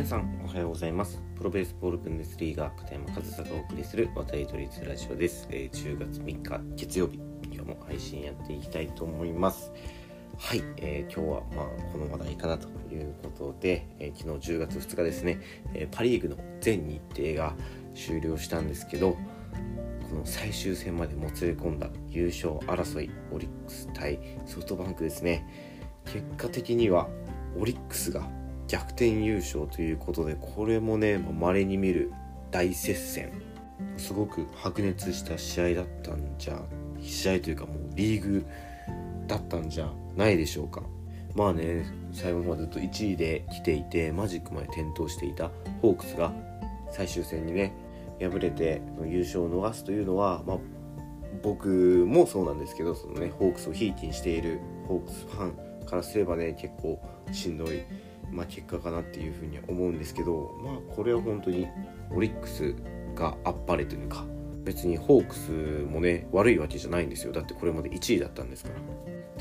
皆さんおはようございます。プロベースボールブンデスリーガ片山和沙がお送りする渡り鳥ラジオです、えー、10月3日月曜日今日も配信やっていきたいと思います。はい、えー、今日はまあこの話題かなということで、えー、昨日10月2日ですね、えー、パ・リーグの全日程が終了したんですけどこの最終戦までもつれ込んだ優勝争いオリックス対ソフトバンクですね。結果的にはオリックスが逆転優勝ということでこれもねまれに見る大接戦。すごく白熱した試合だったんじゃ試合というかもうリーグだったんじゃないでしょうか。まあね最後までずっと1位で来ていてマジックまで転倒していたホークスが最終戦にね敗れて優勝を逃すというのは、まあ、僕もそうなんですけどその、ね、ホークスをひいきにしているホークスファンからすればね結構しんどいまあ、結果かなっていうふうに思うんですけど、まあ、これは本当にオリックスがあっぱれというか別にホークスもね悪いわけじゃないんですよ。だってこれまで1位だったんですから。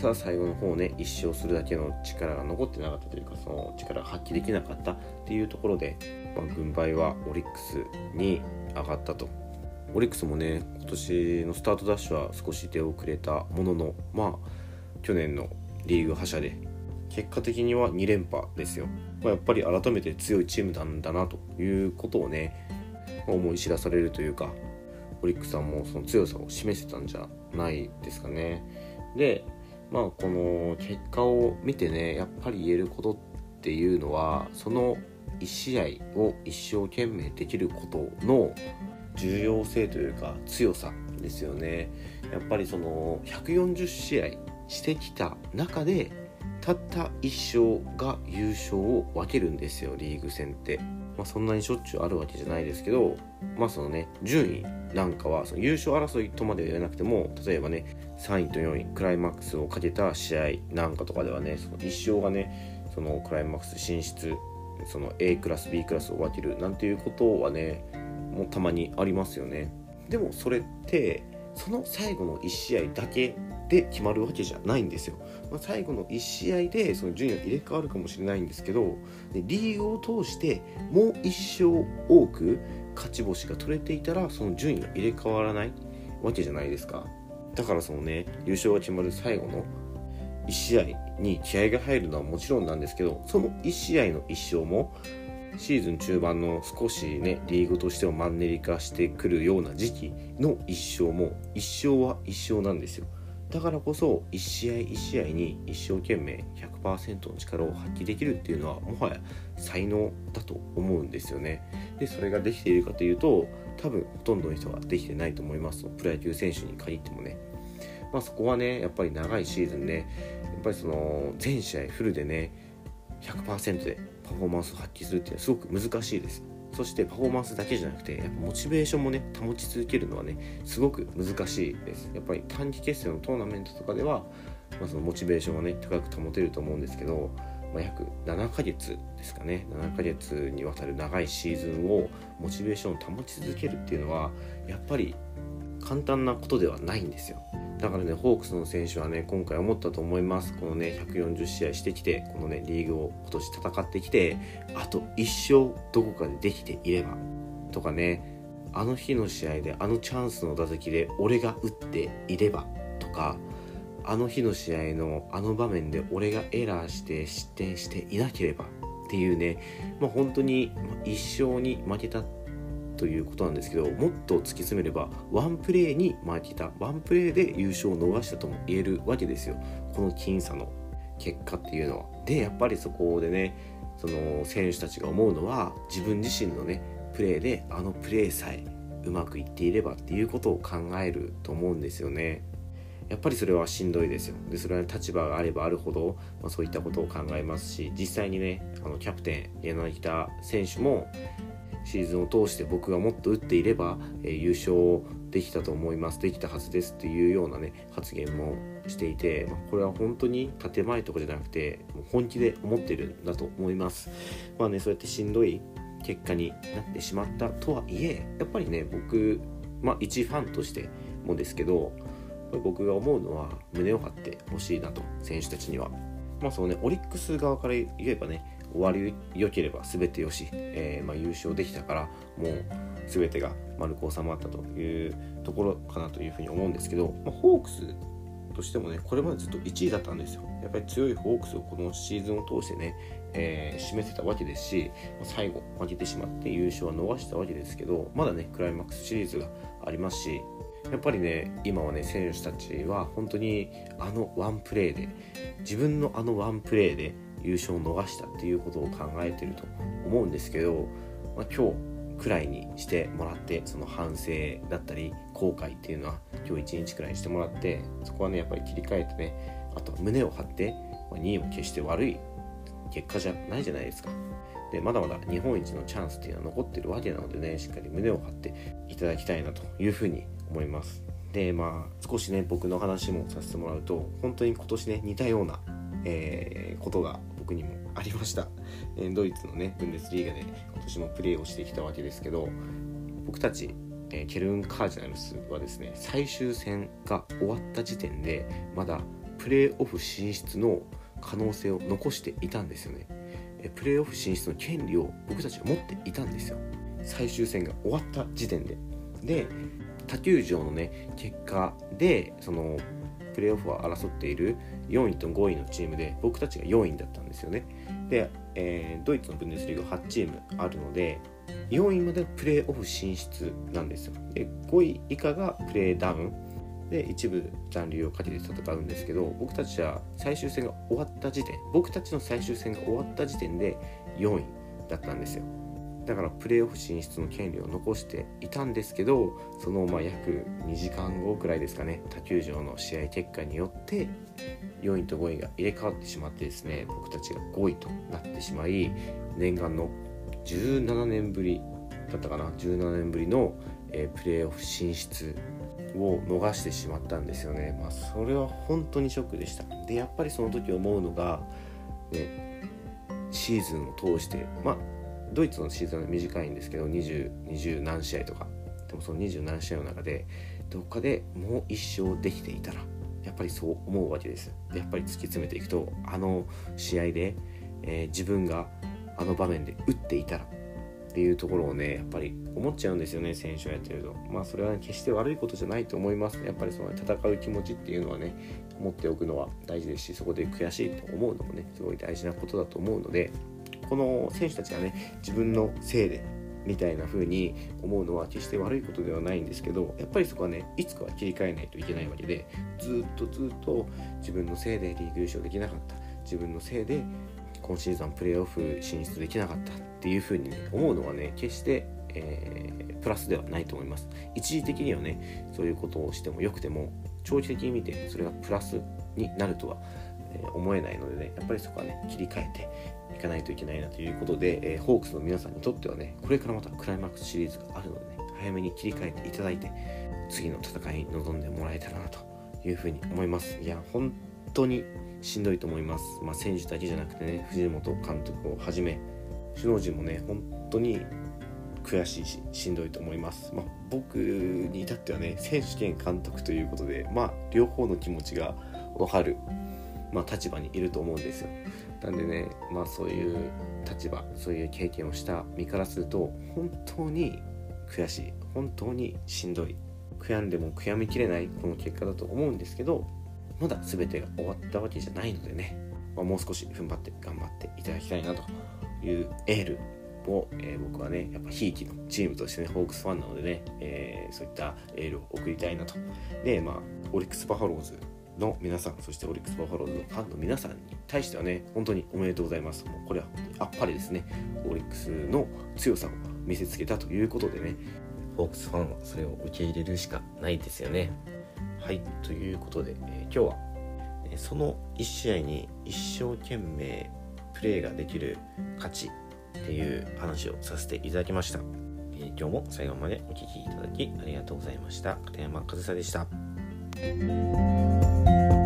ただ最後の方ね1勝するだけの力が残ってなかったというかその力が発揮できなかったっていうところで、まあ、軍配はオリックスに上がったと。オリックスもね今年のスタートダッシュは少し出遅れたもののまあ去年のリーグ覇者で結果的には2連覇ですよ、まあ、やっぱり改めて強いチームなんだなということをね思い知らされるというかオリックスさんもその強さを示せたんじゃないですかね。でまあこの結果を見てねやっぱり言えることっていうのはその1試合を一生懸命できることの重要性というか強さですよね。やっぱりその140試合してきた中でたった1勝が優勝を分けるんですよリーグ戦って。まあ、そんなにしょっちゅうあるわけじゃないですけどまあそのね順位なんかはその優勝争いとまでは言わなくても例えばね3位と4位クライマックスをかけた試合なんかとかではねその1勝がねそのクライマックス進出その A クラス B クラスを分けるなんていうことはねもうたまにありますよね。でもそれってその最後の1試合だけで決まるわけじゃないんですよ。まあ、最後の1試合でその順位が入れ替わるかもしれないんですけどリーグを通してもう1勝多く勝ち星が取れていたらその順位が入れ替わらないわけじゃないですか。だからそのね優勝が決まる最後の1試合に気合が入るのはもちろんなんですけどその1試合の1勝もシーズン中盤の少しねリーグとしてはマンネリ化してくるような時期の1勝も1勝は1勝なんですよ。だからこそ1試合1試合に一生懸命100%の力を発揮できるっていうのはもはや才能だと思うんですよね。でそれができているかというと多分ほとんどの人ができてないと思います。プロ野球選手に限ってもね。まあそこはねやっぱり長いシーズンねやっぱりその全試合フルでね100%でパフォーマンスを発揮するっていうのはすごく難しいです。そしてパフォーマンスだけじゃなくてやっぱモチベーションもね保ち続けるのはねすごく難しいです。やっぱり短期決戦のトーナメントとかでは、まあ、そのモチベーションはね高く保てると思うんですけど、まあ、約7ヶ月ですかね。7ヶ月にわたる長いシーズンをモチベーションを保ち続けるっていうのはやっぱり簡単なことではないんですよ。だからねホークスの選手はね今回思ったと思います。このね140試合してきてこのねリーグを今年戦ってきてあと1勝どこかでできていればとかねあの日の試合であのチャンスの打席で俺が打っていればとかあの日の試合のあの場面で俺がエラーして失点していなければっていうね、まあ、本当に一勝に負けたということなんですけどもっと突き詰めればワンプレーに負けたワンプレーで優勝を逃したとも言えるわけですよこの僅差の結果っていうのは。でやっぱりそこでねその選手たちが思うのは自分自身のねプレーであのプレーさえうまくいっていればっていうことを考えると思うんですよね。やっぱりそれはしんどいですよ。で、それは立場があればあるほど、まあ、そういったことを考えますし、実際にね、あのキャプテン、柳田選手も、シーズンを通して僕がもっと打っていれば、えー、優勝できたと思いますできたはずですっていうようなね発言もしていて、まあ、これは本当に建前とかじゃなくてもう本気で思ってるんだと思います。まあねそうやってしんどい結果になってしまったとはいえやっぱりね僕まあ一ファンとしてもですけど僕が思うのは胸を張ってほしいなと選手たちには。まあそうねオリックス側から言えばね終わり良ければ全てよし、えー、まあ、優勝できたからもう全てが丸く収まったというところかなというふうに思うんですけど、まあ、ホークスとしてもねこれまでずっと1位だったんですよ。やっぱり強いホークスをこのシーズンを通してね、えー、示せたわけですし最後負けてしまって優勝は逃したわけですけどまだねクライマックスシリーズがありますしやっぱりね今はね選手たちは本当にあのワンプレーで自分のあのワンプレーで優勝を逃したっていうことを考えてると思うんですけど、まあ、今日くらいにしてもらってその反省だったり後悔っていうのは今日一日くらいにしてもらってそこはねやっぱり切り替えてねあとは胸を張って、ま、2位も決して悪い結果じゃないじゃないですか。でまだまだ日本一のチャンスっていうのは残ってるわけなのでねしっかり胸を張っていただきたいなというふうに思いますでまあ少しね僕の話もさせてもらうと本当に今年ね似たような、えー、ことが僕にもありました、えー、ドイツのねブンデスリーガで今年もプレーをしてきたわけですけど僕たち、えー、ケルンカージナルスはですね最終戦が終わった時点でまだプレーオフ進出の可能性を残していたんですよね。えプレーオフ進出の権利を僕たちは持っていたんですよ。最終戦が終わった時点で。で他球場のね結果でそのプレーオフを争っている4位と5位のチームで僕たちが4位だったんですよね。で、えー、ドイツのブンデスリーガ8チームあるので4位までプレーオフ進出なんですよ。で5位以下がプレーダウン。で一部残留をかけて戦うんですけど僕たちは最終戦が終わった時点僕たちの最終戦が終わった時点で4位だったんですよ。だからプレーオフ進出の権利を残していたんですけどそのまあ約2時間後くらいですかね他球場の試合結果によって4位と5位が入れ替わってしまってですね僕たちが5位となってしまい念願の17年ぶりだったかな17年ぶりの、えー、プレーオフ進出を逃してしまったんですよね。まあ、それは本当にショックでした。で、やっぱりその時思うのが、ね、シーズンを通して、まあ、ドイツのシーズンは短いんですけど20、20何試合とか。でもその20何試合の中でどっかでもう一勝できていたらやっぱりそう思うわけです。でやっぱり突き詰めていくとあの試合で、えー、自分があの場面で打っていたらっていうところをねやっぱり思っちゃうんですよね選手をやってると。まあそれは、ね、決して悪いことじゃないと思います。やっぱりその戦う気持ちっていうのはね持っておくのは大事ですしそこで悔しいと思うのもねすごい大事なことだと思うのでこの選手たちがね自分のせいでみたいな風に思うのは決して悪いことではないんですけどやっぱりそこはねいつかは切り替えないといけないわけでずっとずっと自分のせいでリーグ優勝できなかった自分のせいで今シーズンプレーオフ進出できなかったっていう風に、ね、思うのはね決して、えー、プラスではないと思います。一時的にはねそういうことをしてもよくても長期的に見てそれがプラスになるとはえ思えないのでねやっぱりそこはね切り替えていかないといけないなということで、え、ホークスの皆さんにとってはねこれからまたクライマックスシリーズがあるのでね早めに切り替えていただいて次の戦いに臨んでもらえたらなというふうに思います。いや本当にしんどいと思います、まあ、選手だけじゃなくてね藤本監督をはじめ首脳陣もね本当に悔しいししんどいと思います、まあ、僕に至ってはね選手兼監督ということでまあ両方の気持ちが分かるまあ、立場にいると思うんですよ。なんでね、まあ、そういう立場そういう経験をした身からすると本当に悔しい本当にしんどい悔やんでも悔やみきれないこの結果だと思うんですけどまだ全てが終わったわけじゃないのでね、まあ、もう少し踏ん張って頑張っていただきたいなというエールを、えー、僕はねやっぱひいきのチームとしてねホークスファンなのでね、えー、そういったエールを送りたいなとでまあオリックス・バファローズの皆さん、そしてオリックス・バファローズのファンの皆さんに対してはね、本当におめでとうございます。もうこれは本当にあっぱれですね。オリックスの強さを見せつけたということでね、ホークスファンはそれを受け入れるしかないですよね。はい、ということで、えー、今日は、え、その1試合に一生懸命プレーができる価値っていう話をさせていただきました。えー、今日も最後までお聴きいただきありがとうございました。片山和沙でした。Thank you.